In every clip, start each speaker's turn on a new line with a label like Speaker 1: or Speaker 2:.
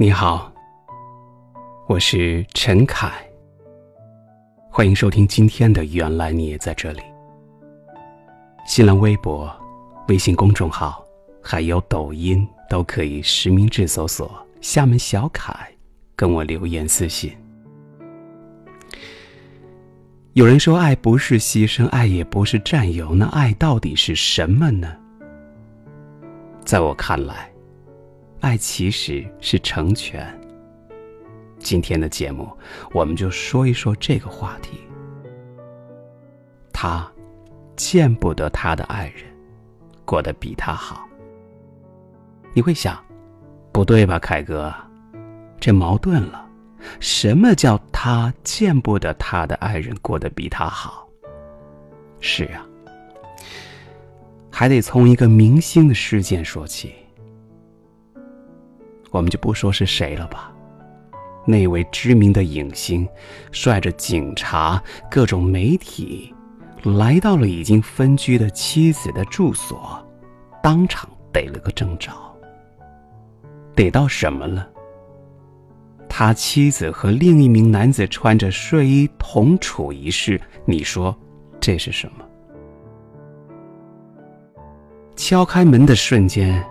Speaker 1: 你好，我是陈凯，欢迎收听今天的《原来你也在这里》。新浪微博、微信公众号还有抖音都可以实名制搜索“厦门小凯”，跟我留言私信。有人说，爱不是牺牲，爱也不是占有，那爱到底是什么呢？在我看来。爱其实是成全。今天的节目，我们就说一说这个话题。他见不得他的爱人过得比他好。你会想，不对吧，凯哥？这矛盾了。什么叫他见不得他的爱人过得比他好？是啊，还得从一个明星的事件说起。我们就不说是谁了吧。那位知名的影星，率着警察、各种媒体，来到了已经分居的妻子的住所，当场逮了个正着。逮到什么了？他妻子和另一名男子穿着睡衣同处一室，你说这是什么？敲开门的瞬间，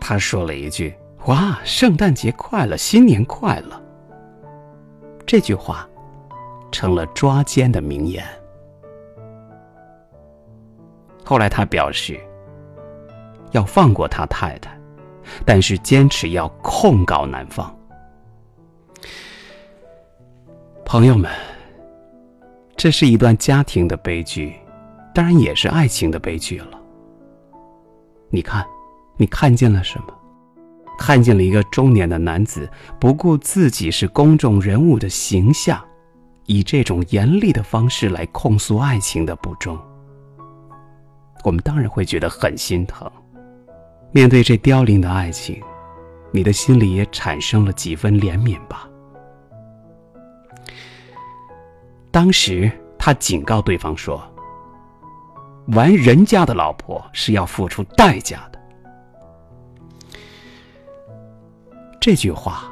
Speaker 1: 他说了一句。哇！圣诞节快乐，新年快乐。这句话成了抓奸的名言。后来他表示要放过他太太，但是坚持要控告男方。朋友们，这是一段家庭的悲剧，当然也是爱情的悲剧了。你看，你看见了什么？看见了一个中年的男子，不顾自己是公众人物的形象，以这种严厉的方式来控诉爱情的不忠。我们当然会觉得很心疼。面对这凋零的爱情，你的心里也产生了几分怜悯吧？当时他警告对方说：“玩人家的老婆是要付出代价的。”这句话，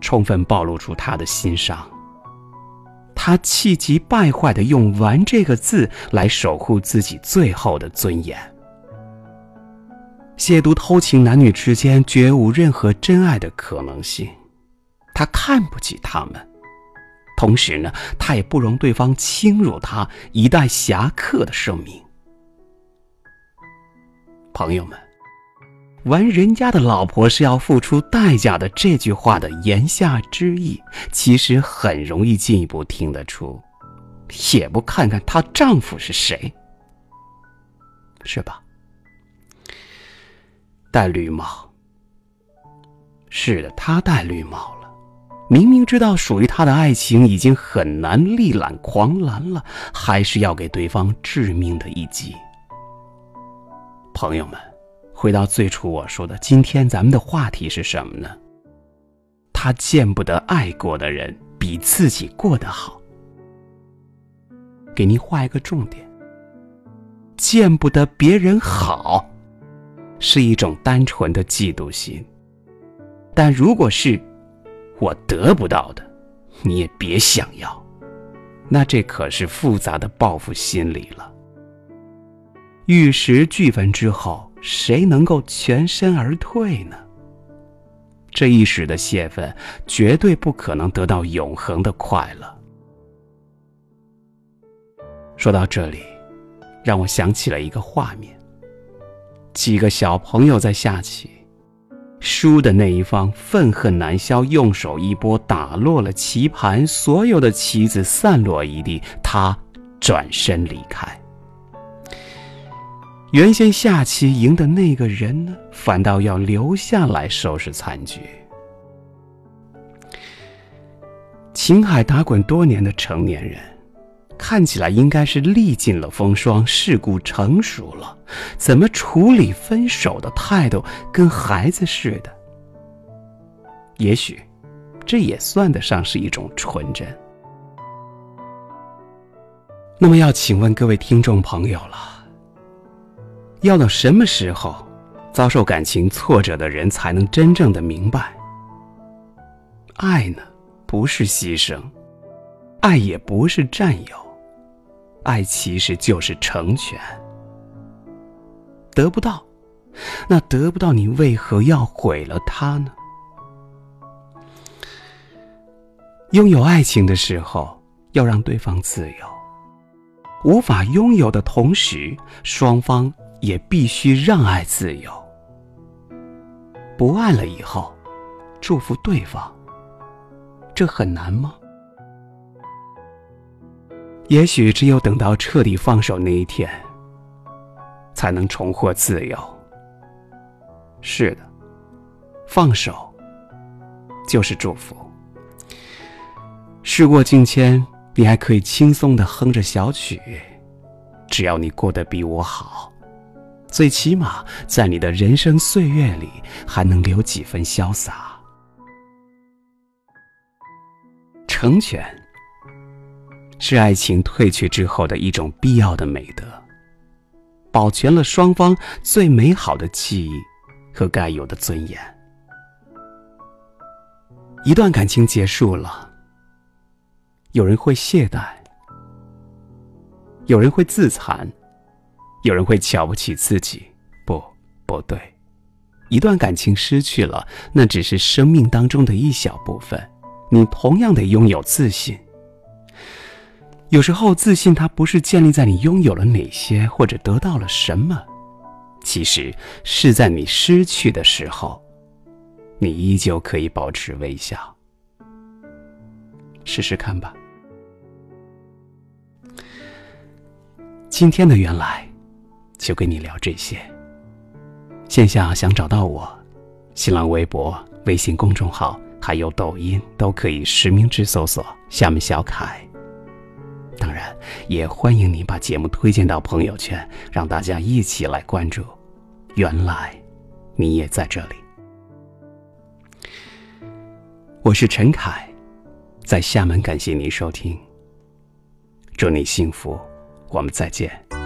Speaker 1: 充分暴露出他的心伤。他气急败坏的用“玩”这个字来守护自己最后的尊严，亵渎偷情男女之间绝无任何真爱的可能性。他看不起他们，同时呢，他也不容对方侵入他一代侠客的生命。朋友们。玩人家的老婆是要付出代价的。这句话的言下之意，其实很容易进一步听得出，也不看看她丈夫是谁，是吧？戴绿帽，是的，他戴绿帽了。明明知道属于他的爱情已经很难力挽狂澜了，还是要给对方致命的一击。朋友们。回到最初我说的，今天咱们的话题是什么呢？他见不得爱过的人比自己过得好。给您画一个重点：见不得别人好，是一种单纯的嫉妒心；但如果是我得不到的，你也别想要，那这可是复杂的报复心理了。玉石俱焚之后。谁能够全身而退呢？这一时的泄愤，绝对不可能得到永恒的快乐。说到这里，让我想起了一个画面：几个小朋友在下棋，输的那一方愤恨难消，用手一拨，打落了棋盘，所有的棋子散落一地，他转身离开。原先下棋赢的那个人呢，反倒要留下来收拾残局。情海打滚多年的成年人，看起来应该是历尽了风霜，世故成熟了，怎么处理分手的态度跟孩子似的？也许，这也算得上是一种纯真。那么，要请问各位听众朋友了。要到什么时候，遭受感情挫折的人才能真正的明白，爱呢，不是牺牲，爱也不是占有，爱其实就是成全。得不到，那得不到，你为何要毁了它呢？拥有爱情的时候，要让对方自由；无法拥有的同时，双方也必须让爱自由。不爱了以后，祝福对方，这很难吗？也许只有等到彻底放手那一天，才能重获自由。是的，放手就是祝福。事过境迁，你还可以轻松的哼着小曲。只要你过得比我好，最起码在你的人生岁月里还能留几分潇洒。成全是爱情褪去之后的一种必要的美德，保全了双方最美好的记忆和该有的尊严。一段感情结束了。有人会懈怠，有人会自残，有人会瞧不起自己。不，不对，一段感情失去了，那只是生命当中的一小部分。你同样得拥有自信。有时候，自信它不是建立在你拥有了哪些或者得到了什么，其实是在你失去的时候，你依旧可以保持微笑。试试看吧。今天的原来，就跟你聊这些。线下想找到我，新浪微博、微信公众号还有抖音都可以实名制搜索“厦门小凯”。当然，也欢迎你把节目推荐到朋友圈，让大家一起来关注。原来，你也在这里。我是陈凯，在厦门感谢您收听。祝你幸福。我们再见。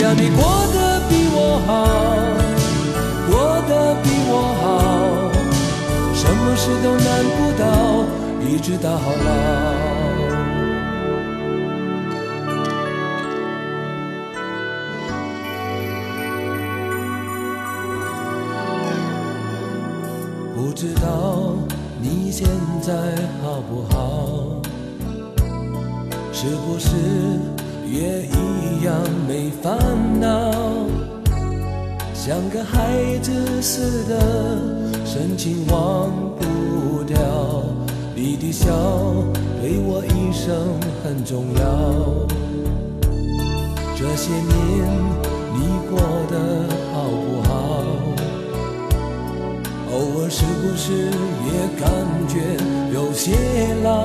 Speaker 2: 要你过得比我好，过得比我好，什么事都难不倒，一直到老。不知道你现在好不好？是不是也一样没烦恼？像个孩子似的深情忘不掉，你的笑对我一生很重要。这些年你过得好不好？偶尔是不是也感觉有些老？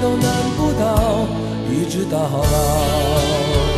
Speaker 2: 都难不倒，一直到老。